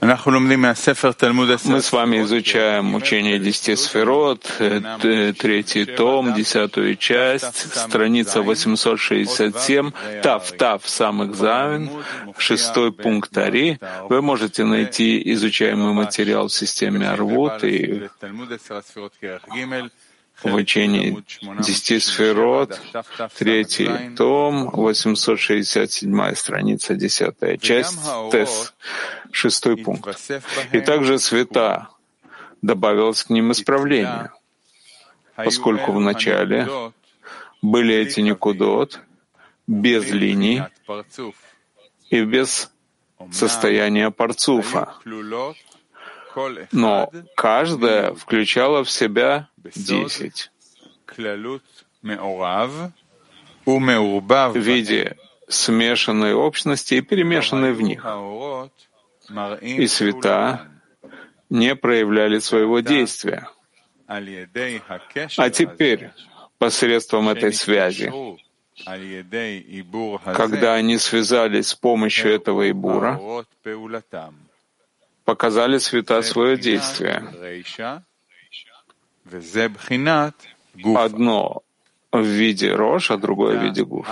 Мы с вами изучаем учение десяти сферот, третий том, десятую часть, страница 867, Тав, Тав, сам экзамен, шестой пункт Ари. Вы можете найти изучаемый материал в системе Арвуд и в учении десяти сферот, третий том, 867 страница, десятая часть, Тес, шестой пункт. И также света добавилось к ним исправление, поскольку в начале были эти никудот без линий и без состояния парцуфа, но каждая включала в себя десять в виде смешанной общности и перемешанной в них. И света не проявляли своего действия. А теперь, посредством этой связи, когда они связались с помощью этого Ибура, показали света свое действие. Одно в виде рож, а другое в виде гуф.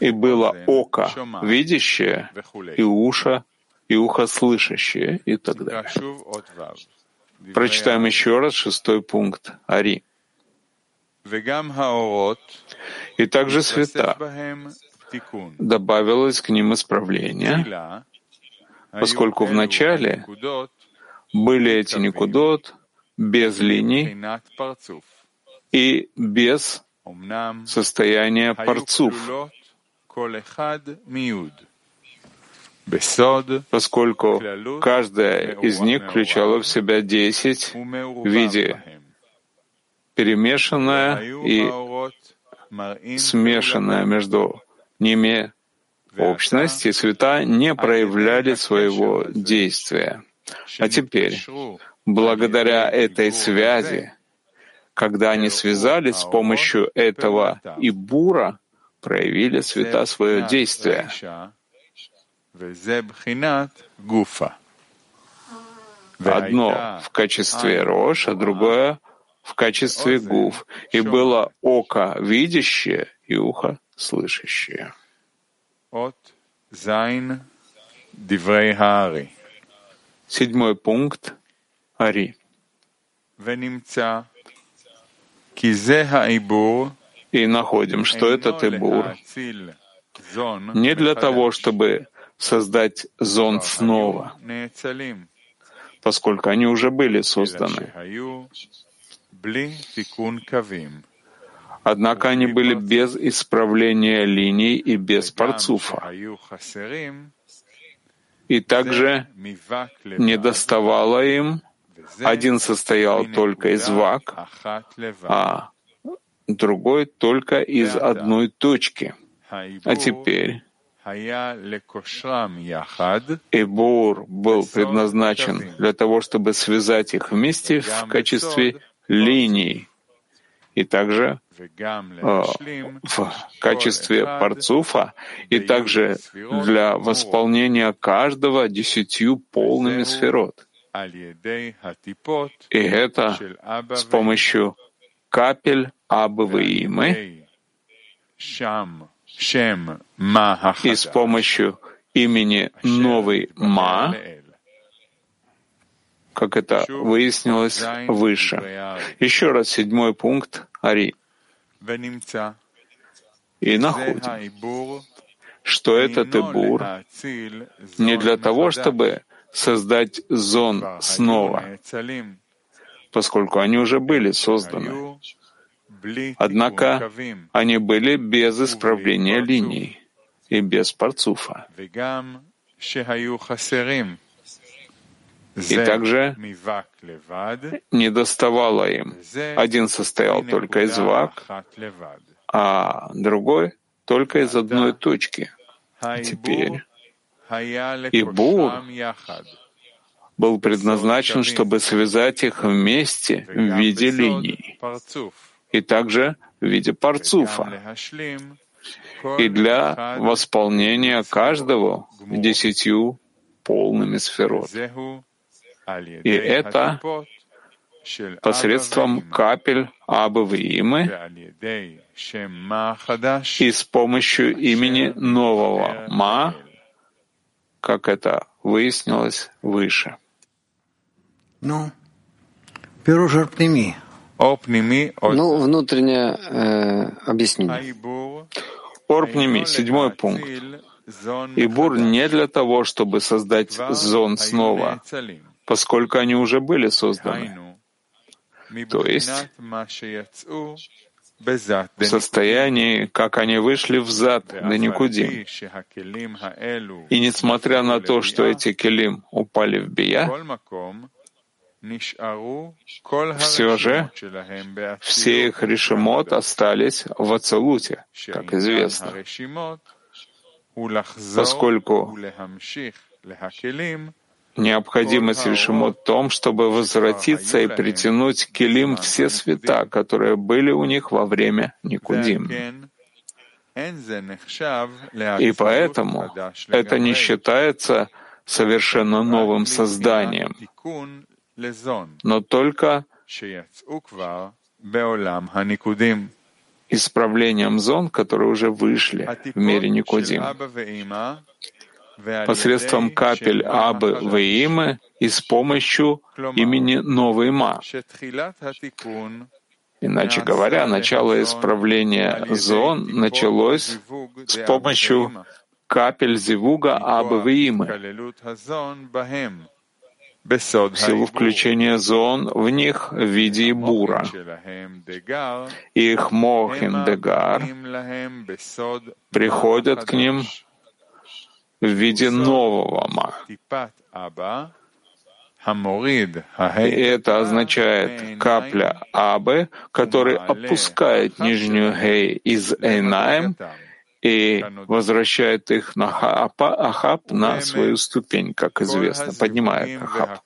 И было око видящее, и уши, и ухо слышащее, и так далее. Прочитаем еще раз шестой пункт. Ари. И также света. добавилось к ним исправление, поскольку в начале были эти никудот без линий и без состояния парцуф, поскольку каждая из них включала в себя десять в виде перемешанная и смешанная между ними. Общность и света не проявляли своего действия. А теперь, благодаря этой связи, когда они связались с помощью этого Ибура, проявили света свое действие. Одно в качестве рож, а другое в качестве гуф. И было око видящее и ухо слышащее. Седьмой пункт Ари. И находим, что этот Ибур не для того, чтобы создать зон снова, поскольку они уже были созданы. Однако они были без исправления линий и без парцуфа. И также не доставало им, один состоял только из вак, а другой только из одной точки. А теперь Эбур был предназначен для того, чтобы связать их вместе в качестве линий и также э, в качестве парцуфа, и также для восполнения каждого десятью полными сферот. И это с помощью капель Абы Имы. и с помощью имени новый Ма, как это выяснилось выше. Еще раз седьмой пункт Ари. И находим, что этот Ибур не для того, чтобы создать зон снова, поскольку они уже были созданы. Однако они были без исправления линий и без парцуфа. И также не доставало им. Один состоял только из вак, а другой только из одной точки. А теперь и Бур был предназначен, чтобы связать их вместе в виде линий и также в виде парцуфа, и для восполнения каждого десятью полными сферот. И это посредством капель Абы Виимы и с помощью имени нового Ма, как это выяснилось выше. Ну, ну, внутреннее э, объяснение. Орпними, седьмой пункт. Ибур не для того, чтобы создать зон снова, поскольку они уже были созданы. То есть в состоянии, как они вышли в зад до Никудим. И несмотря на то, что эти келим упали в бия, все же все их решимот остались в Ацалуте, как известно, поскольку необходимость решимот в том, чтобы возвратиться и притянуть к Келим все света, которые были у них во время Никудим. И поэтому это не считается совершенно новым созданием, но только исправлением зон, которые уже вышли в мире Никудим, посредством капель Абы Ваимы и с помощью имени Новый Ма. Иначе говоря, начало исправления зон началось с помощью капель Зивуга Абы Ваимы, в силу включения зон в них в виде бура. Их мохин дегар приходят к ним в виде нового ма. И это означает капля Абы, который опускает нижнюю Гей из Эйнаем и возвращает их на Ахаб на свою ступень, как известно, поднимает Ахаб.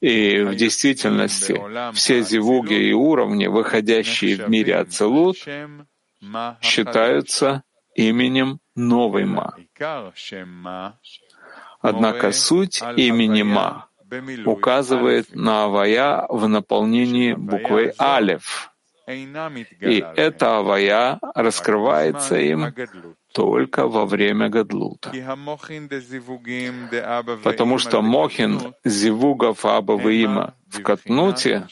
И в действительности все зивуги и уровни, выходящие в мире Ацелут, считаются именем новой Ма. Однако суть имени Ма указывает на Авая в наполнении буквы Алев, и эта авая раскрывается им только во время Гадлута. Потому что Мохин Зивугов Абаваима в Катнуте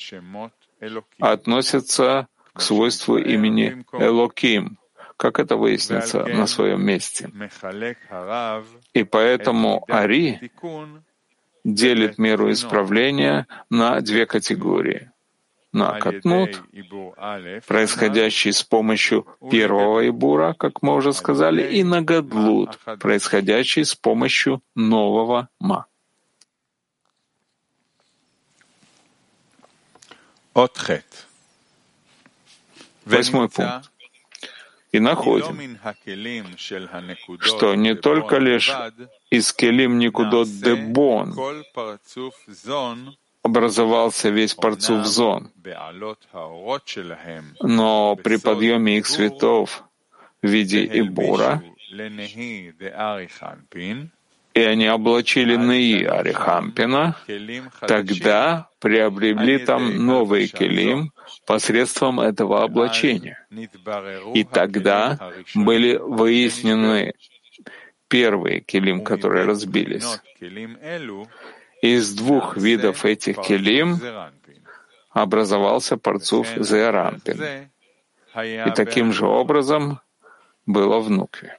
относится к свойству имени Элоким, как это выяснится на своем месте. И поэтому Ари делит меру исправления на две категории на катнут, происходящий с помощью первого ибура, как мы уже сказали, и на гадлут, происходящий с помощью нового ма. Восьмой пункт. И находим, что не только лишь из келим никудот дебон образовался весь парцув зон. Но при подъеме их цветов в виде Ибура, и они облачили Неи Арихампина, тогда приобрели там новый келим посредством этого облачения. И тогда были выяснены первые келим, которые разбились. Из двух видов этих келим образовался парцуф Зеарампин. И таким же образом было в Нукве.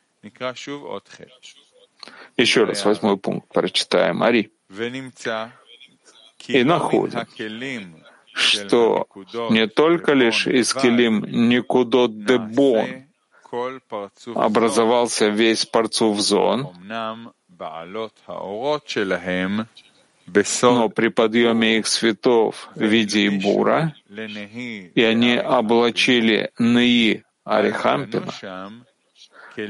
Еще раз восьмой пункт прочитаем. Ари. И находим, что не только лишь из келим Никудот Дебон образовался весь парцув зон, но при подъеме их цветов в виде Ибура, и они облачили Неи Арихампина,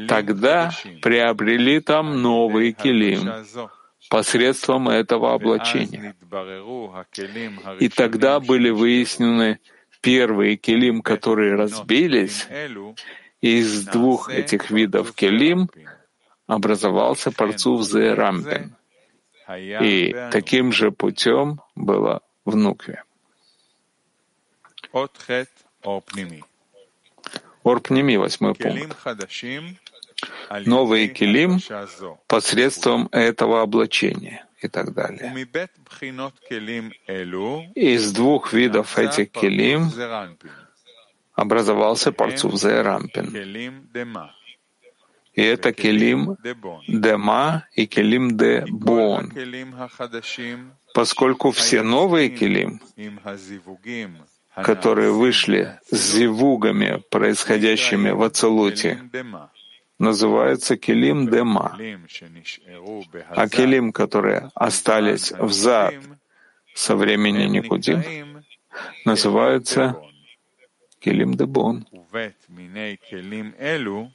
тогда приобрели там новый килим посредством этого облачения. И тогда были выяснены первые килим, которые разбились, из двух этих видов келим образовался парцув Зерампин. И таким же путем было в Нукве. Орпними, восьмой пункт. Новый килим посредством этого облачения и так далее. Из двух видов этих килим образовался парцув Зерампин. И это келим дема и келим де бон, поскольку все новые келим, которые вышли с зивугами, происходящими в Ацелуте, называются келим дема, а келим, которые остались взад со времени Никудим, называются келим дебон.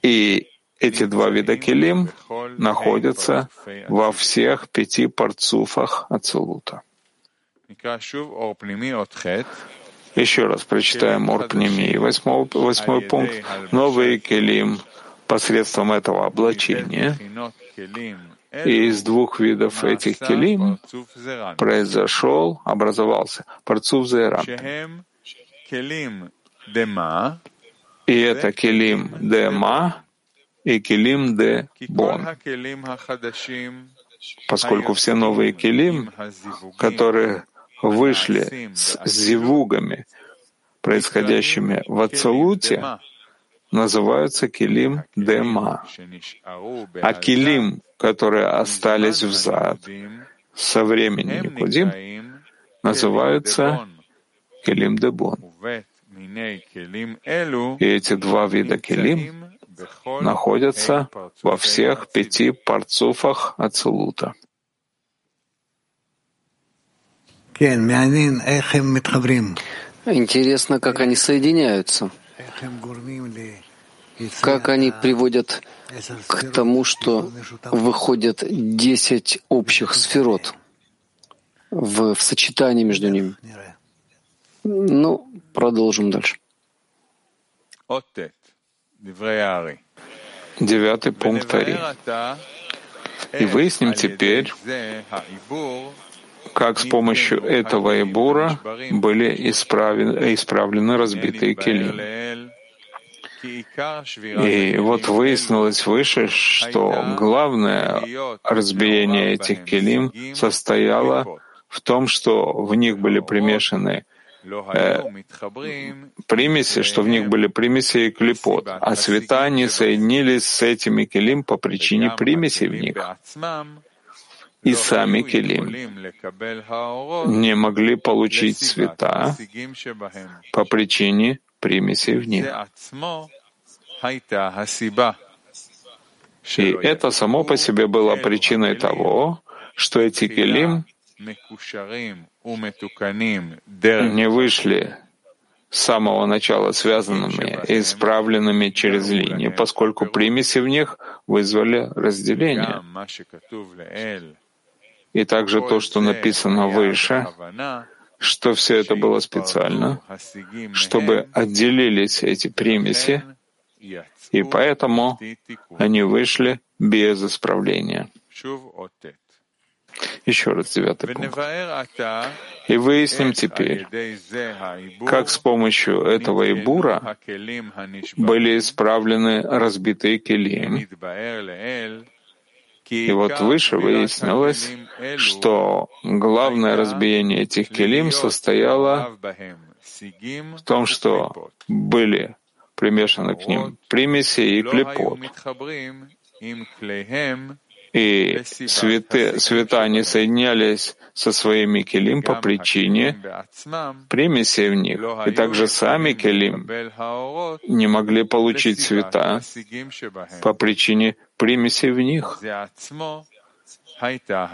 И эти два вида келим находятся во всех пяти парцуфах Ацелута. Еще раз прочитаем Орпними. Восьмой, восьмой пункт. Новый келим посредством этого облачения. И из двух видов этих келим произошел, образовался парцуф зера. И это келим дема и келим де бон. Поскольку все новые келим, которые вышли с зивугами, происходящими в Ацалуте, называются килим дема. А килим, которые остались взад со времени Никудим, называются килим дебон. И эти два вида килим находятся во всех пяти парцуфах Ацелута. Интересно, как они соединяются, как они приводят к тому, что выходят десять общих сферот в, в сочетании между ними. Ну, продолжим дальше. Девятый пункт Ари. И выясним теперь, как с помощью этого Ибура были исправлены, исправлены разбитые келим. И вот выяснилось выше, что главное разбиение этих келим состояло в том, что в них были примешаны э, примеси, что в них были примеси и клепот, а цвета не соединились с этими келим по причине примесей в них и сами Келим не могли получить цвета по причине примесей в них. И это само по себе было причиной того, что эти келим не вышли с самого начала связанными и исправленными через линии, поскольку примеси в них вызвали разделение. И также то, что написано выше, что все это было специально, чтобы отделились эти примеси, и поэтому они вышли без исправления. Еще раз девятый пункт. И выясним теперь, как с помощью этого Ибура были исправлены разбитые келим, и вот выше выяснилось, что главное разбиение этих келим состояло в том, что были примешаны к ним примеси и клепот. И цветы, цвета не соединялись со своими келим по причине примесей в них. И также сами келим не могли получить цвета по причине примесей в них.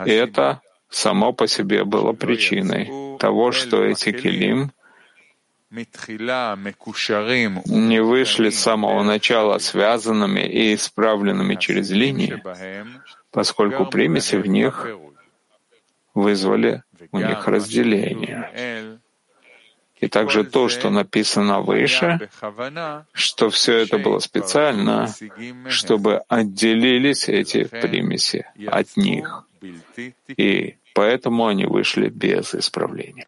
И это само по себе было причиной того, что эти келим не вышли с самого начала связанными и исправленными через линии, поскольку примеси в них вызвали у них разделение. И также то, что написано выше, что все это было специально, чтобы отделились эти примеси от них. И поэтому они вышли без исправления.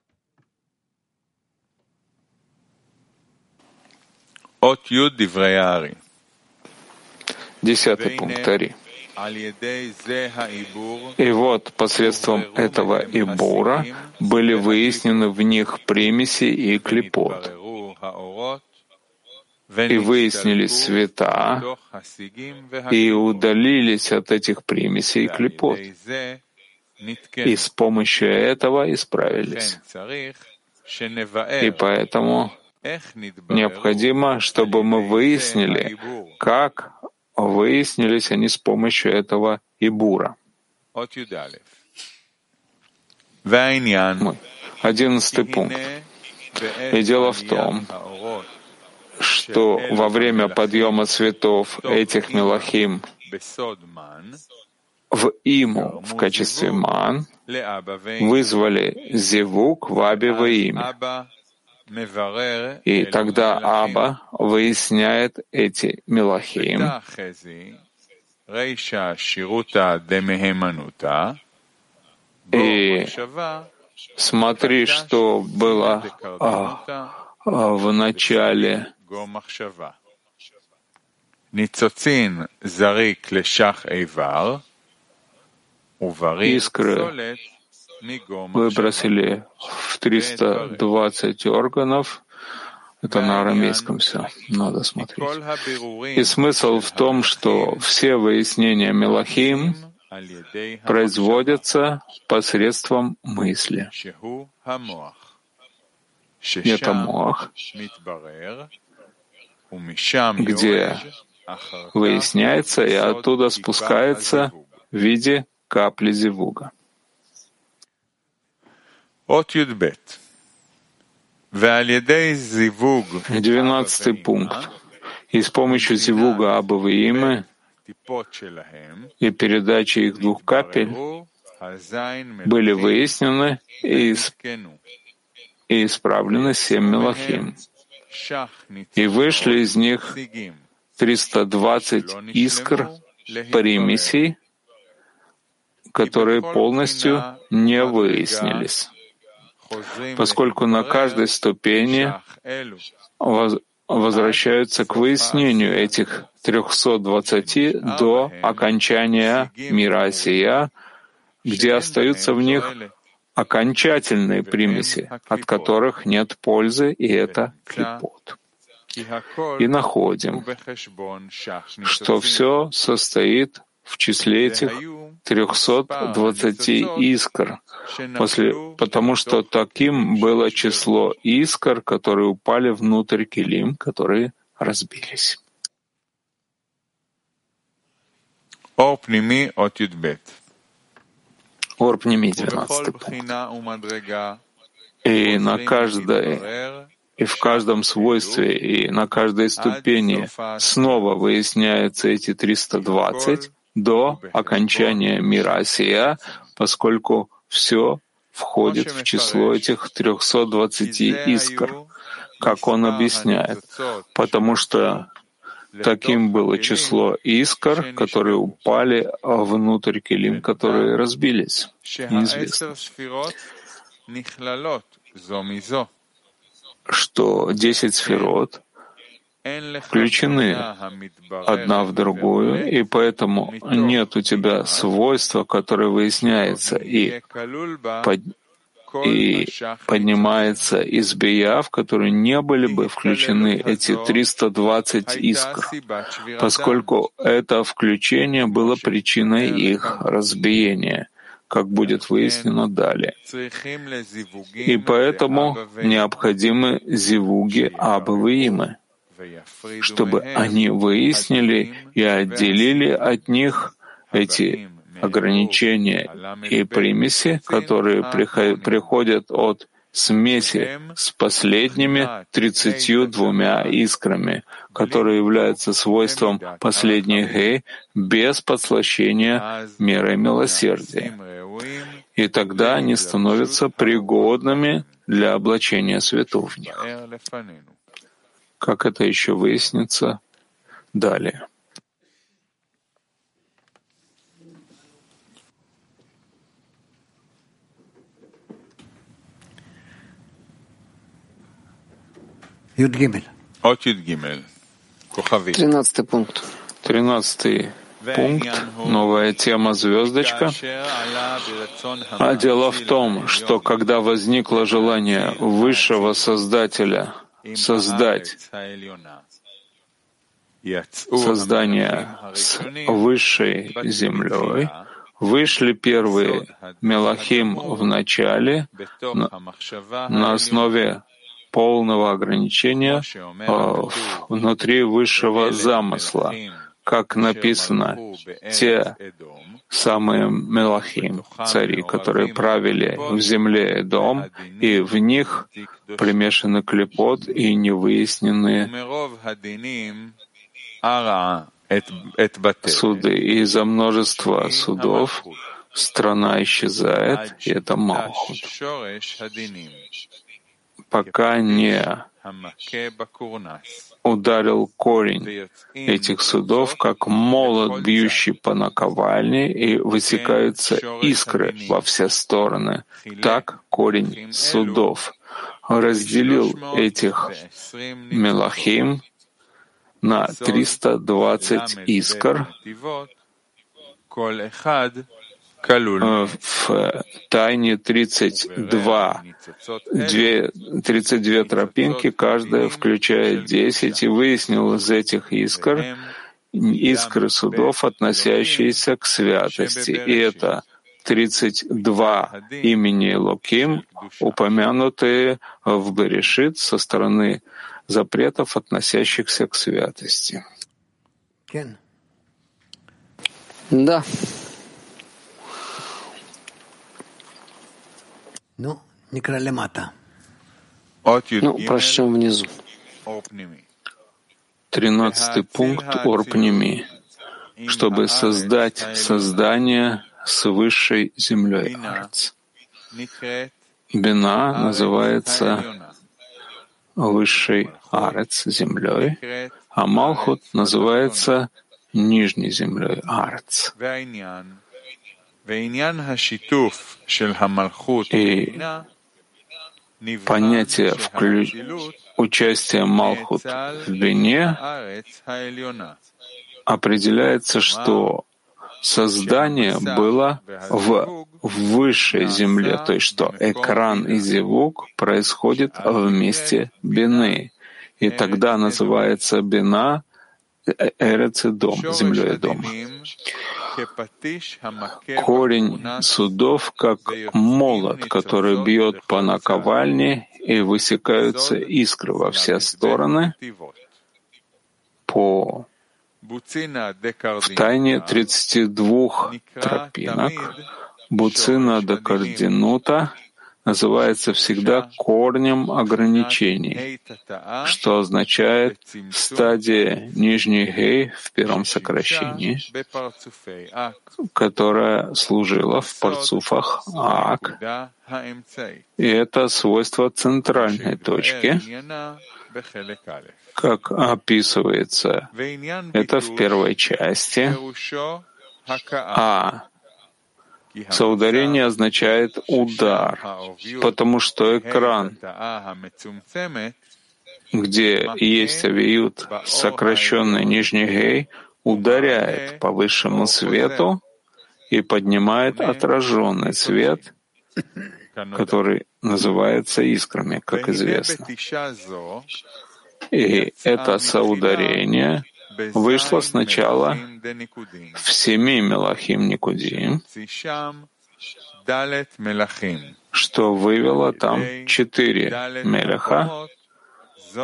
Десятый пункт Ари. И вот посредством этого Ибура были выяснены в них примеси и клепот, и выяснились света, и удалились от этих примесей и клепот, и с помощью этого исправились. И поэтому необходимо, чтобы мы выяснили, как выяснились они с помощью этого Ибура. Одиннадцатый пункт. И дело в том, что во время подъема цветов этих мелахим в иму в качестве ман вызвали зевук в Абе имя. И тогда Аба выясняет эти мелахим, и смотри, что было а, а, в начале. Искры выбросили в 320 органов. Это на арамейском все, надо смотреть. И смысл в том, что все выяснения Мелахим производятся посредством мысли. Это мох, где выясняется и оттуда спускается в виде капли зивуга. Двенадцатый пункт. И с помощью зивуга Абавы имя и передачи их двух капель были выяснены и, и исправлены семь мелахим. И вышли из них 320 искр примесей, которые полностью не выяснились поскольку на каждой ступени возвращаются к выяснению этих 320 до окончания мира Осия, где остаются в них окончательные примеси, от которых нет пользы, и это клепот. И находим, что все состоит в числе этих 320 искр, после, потому что таким было число искр, которые упали внутрь килим, которые разбились. Ор пними, 12 пункт. И на каждой и в каждом свойстве, и на каждой ступени снова выясняются эти 320, до окончания мира Осия, поскольку все входит в число этих 320 искр, как он объясняет, потому что таким было число искр, которые упали внутрь килим, которые разбились. Неизвестно. Что десять сферот включены одна в другую, и поэтому нет у тебя свойства, которое выясняется и, под, и поднимается из бия, в которые не были бы включены эти 320 искр, поскольку это включение было причиной их разбиения как будет выяснено далее. И поэтому необходимы зивуги Абавыимы, чтобы они выяснили и отделили от них эти ограничения и примеси, которые приходят от смеси с последними тридцатью двумя искрами, которые являются свойством последних гей без подслащения мерой милосердия. и тогда они становятся пригодными для облачения святого в них, как это еще выяснится далее. Тринадцатый пункт. Тринадцатый пункт, новая тема «Звездочка». А дело в том, что когда возникло желание высшего Создателя создать. создание с высшей землей, вышли первые Мелахим в начале на, на основе полного ограничения э, внутри высшего замысла как написано, те самые Мелахим, цари, которые правили в земле дом, и в них примешаны клепот и невыясненные суды. И из-за множества судов страна исчезает, и это Малхут. Пока не ударил корень этих судов, как молот, бьющий по наковальне, и высекаются искры во все стороны. Так корень судов разделил этих мелахим на 320 искр, Э, в тайне 32, 32 тропинки, каждая включает 10, и выяснил из этих искр искры судов, относящиеся к святости. И это 32 имени Локим, упомянутые в Берешит со стороны запретов, относящихся к святости. Да. Ну. Ну, прочтем внизу. Тринадцатый пункт Орпнеми, чтобы создать создание с высшей землей Арц. Бина называется высшей Арец землей, а Малхут называется нижней землей Арец. И понятие вклю... участия Малхут в Бине определяется, что создание было в высшей земле, то есть что экран и зевук происходит вместе Бины. И тогда называется Бина Эрец и дом, землей и дом корень судов, как молот, который бьет по наковальне, и высекаются искры во все стороны по в тайне 32 тропинок. Буцина до Кардинута называется всегда корнем ограничений, что означает стадия нижней гей в первом сокращении, которая служила в парцуфах Ак. И это свойство центральной точки, как описывается это в первой части, а Соударение означает удар, потому что экран, где есть авиют сокращенный нижний гей, ударяет по высшему свету и поднимает отраженный свет, который называется искрами, как известно. И это соударение вышло сначала в семи Мелахим Никудим, что вывело там четыре Мелеха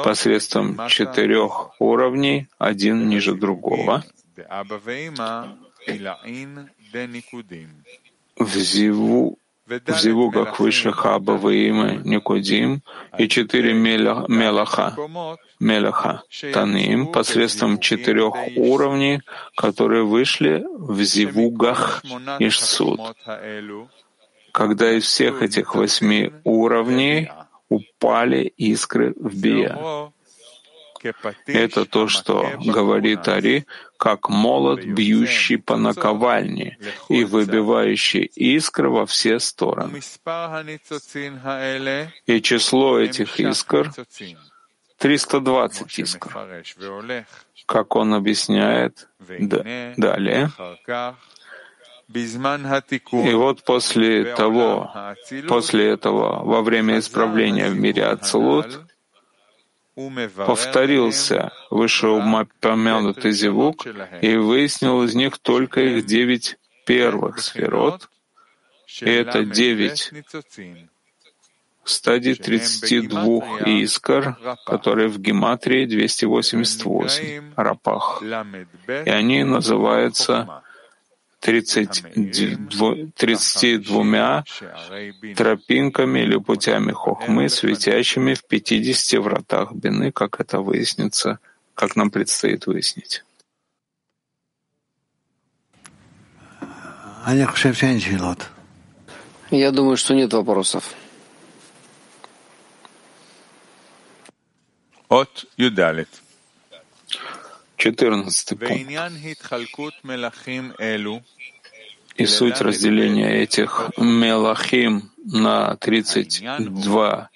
посредством четырех уровней, один ниже другого, в Зиву в зивугах высших Аба, имя Никодим и четыре Мелаха, Мелаха, Таним, посредством четырех уровней, которые вышли в зивугах Ишсуд, когда из всех этих восьми уровней упали искры в Бия. Это то, что говорит Ари, как молот, бьющий по наковальне и выбивающий искры во все стороны. И число этих искр — 320 искр. Как он объясняет далее, и вот после того, после этого, во время исправления в мире Ацелут, повторился вышеупомянутый зевук и выяснил из них только их девять первых сферот, и это девять стадий 32 искр, которые в гематрии 288, рапах. И они называются 32, 32 тропинками или путями хохмы, светящими в 50 вратах бины, как это выяснится, как нам предстоит выяснить. Я думаю, что нет вопросов. От Юдалит. Четырнадцатый пункт. И суть разделения этих мелахим на 32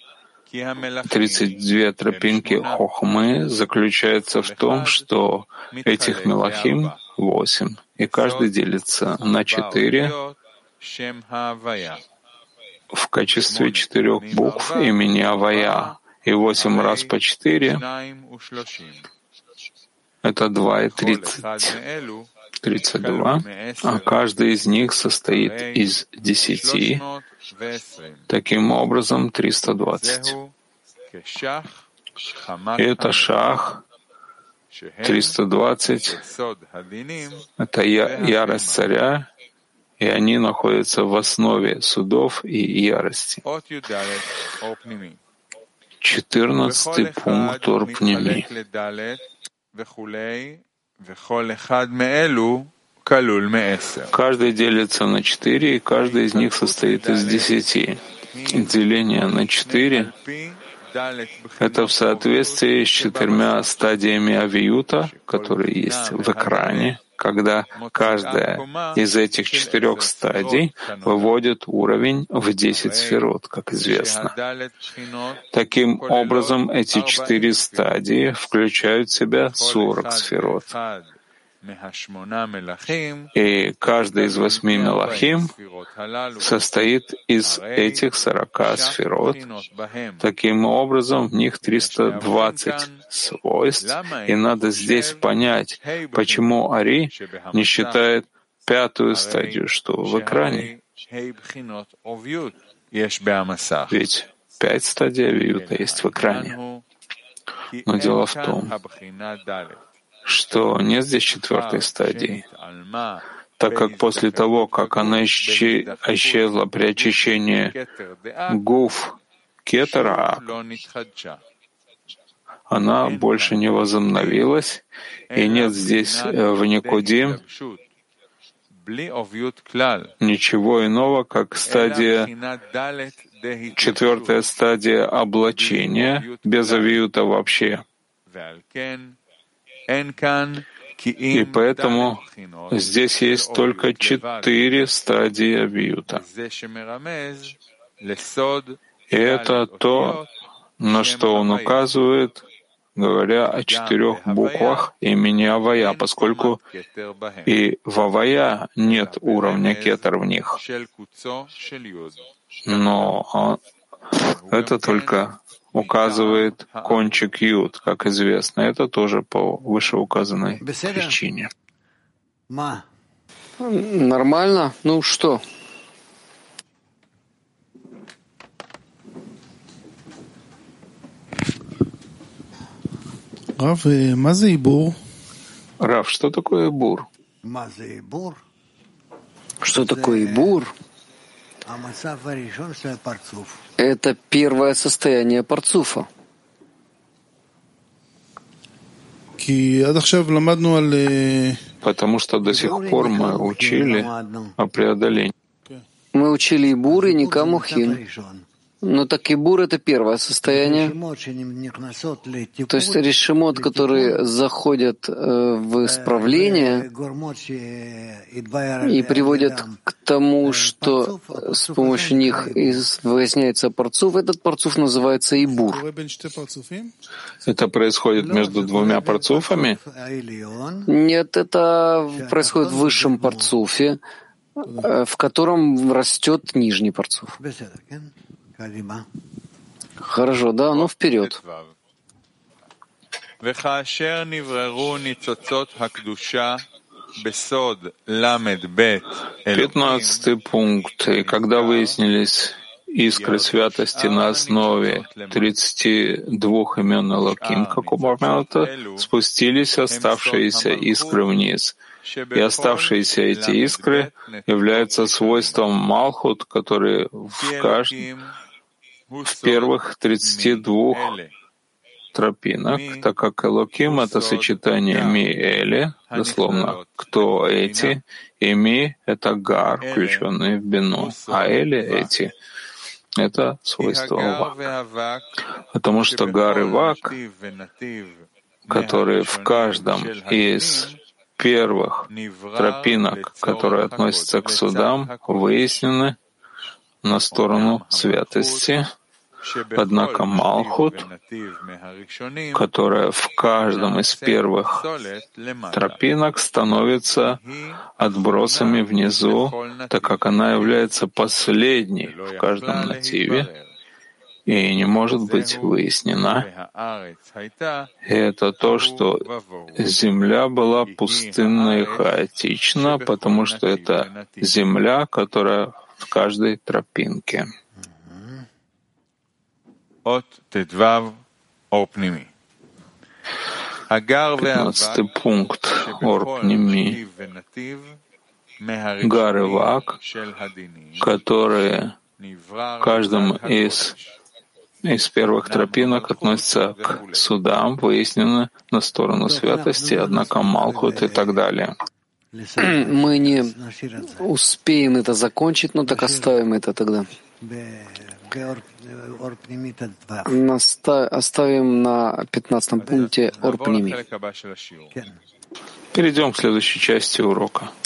32 тропинки хохмы заключается в том, что этих мелахим восемь, и каждый делится на четыре в качестве четырех букв имени Авая, и восемь раз по четыре это два и тридцать. 32, а каждый из них состоит из десяти, таким образом 320. И это шах 320, это ярость царя, и они находятся в основе судов и ярости. Четырнадцатый пункт Орпнеми. Каждый делится на четыре, и каждый из них состоит из десяти. Деление на четыре — это в соответствии с четырьмя стадиями авиюта, которые есть в экране, когда каждая из этих четырех стадий выводит уровень в десять сферот, как известно. Таким образом, эти четыре стадии включают в себя сорок сферот. И каждый из восьми мелахим состоит из этих сорока сферот. Таким образом, в них 320 свойств. И надо здесь понять, почему Ари не считает пятую стадию, что в экране. Ведь пять стадий авиюта есть в экране. Но дело в том, что нет здесь четвертой стадии, так как после того, как она исчезла при очищении гуф кетера, она больше не возобновилась, и нет здесь э, в Никодим ничего иного, как стадия, четвертая стадия облачения, без авиюта вообще. И поэтому здесь есть только четыре стадии абьюта. И это то, на что он указывает, говоря о четырех буквах имени Авая, поскольку и в Авая нет уровня кетер в них. Но это только указывает кончик Юд, как известно. Это тоже по вышеуказанной причине. Нормально? Ну что? Рав, Рав, что такое бур? Что такое бур? Это первое состояние парцуфа. Потому что до сих пор мы учили о преодолении. Мы учили и Бур, и Никамухин. Но так и бур — это первое состояние. То есть решимот, которые заходят э, в исправление и приводят к тому, что с помощью них выясняется парцуф, этот парцуф называется и бур. Это происходит между двумя парцуфами? Нет, это происходит в высшем парцуфе, э, в котором растет нижний парцуф. Хорошо, да, ну вперед. Пятнадцатый пункт. И когда выяснились искры святости на основе 32 имен Элоким, как упомянуто, спустились оставшиеся искры вниз. И оставшиеся эти искры являются свойством Малхут, который в каждом в первых 32 тропинок, так как Элоким — это сочетание ми Эли, дословно, кто эти, и ми — это гар, включенный в бину, а Эли — эти — это свойство вак. Потому что гар и вак, которые в каждом из первых тропинок, которые относятся к судам, выяснены на сторону святости — Однако Малхут, которая в каждом из первых тропинок становится отбросами внизу, так как она является последней в каждом нативе и не может быть выяснена. Это то, что земля была пустынна и хаотична, потому что это земля, которая в каждой тропинке. Пятнадцатый пункт. Орпними. Гар и Вак, которые каждым из, из первых тропинок относятся к судам, выяснены на сторону святости, однако Малхут и так далее. Мы не успеем это закончить, но так оставим это тогда. Оставим на пятнадцатом пункте Орпними. Перейдем к следующей части урока.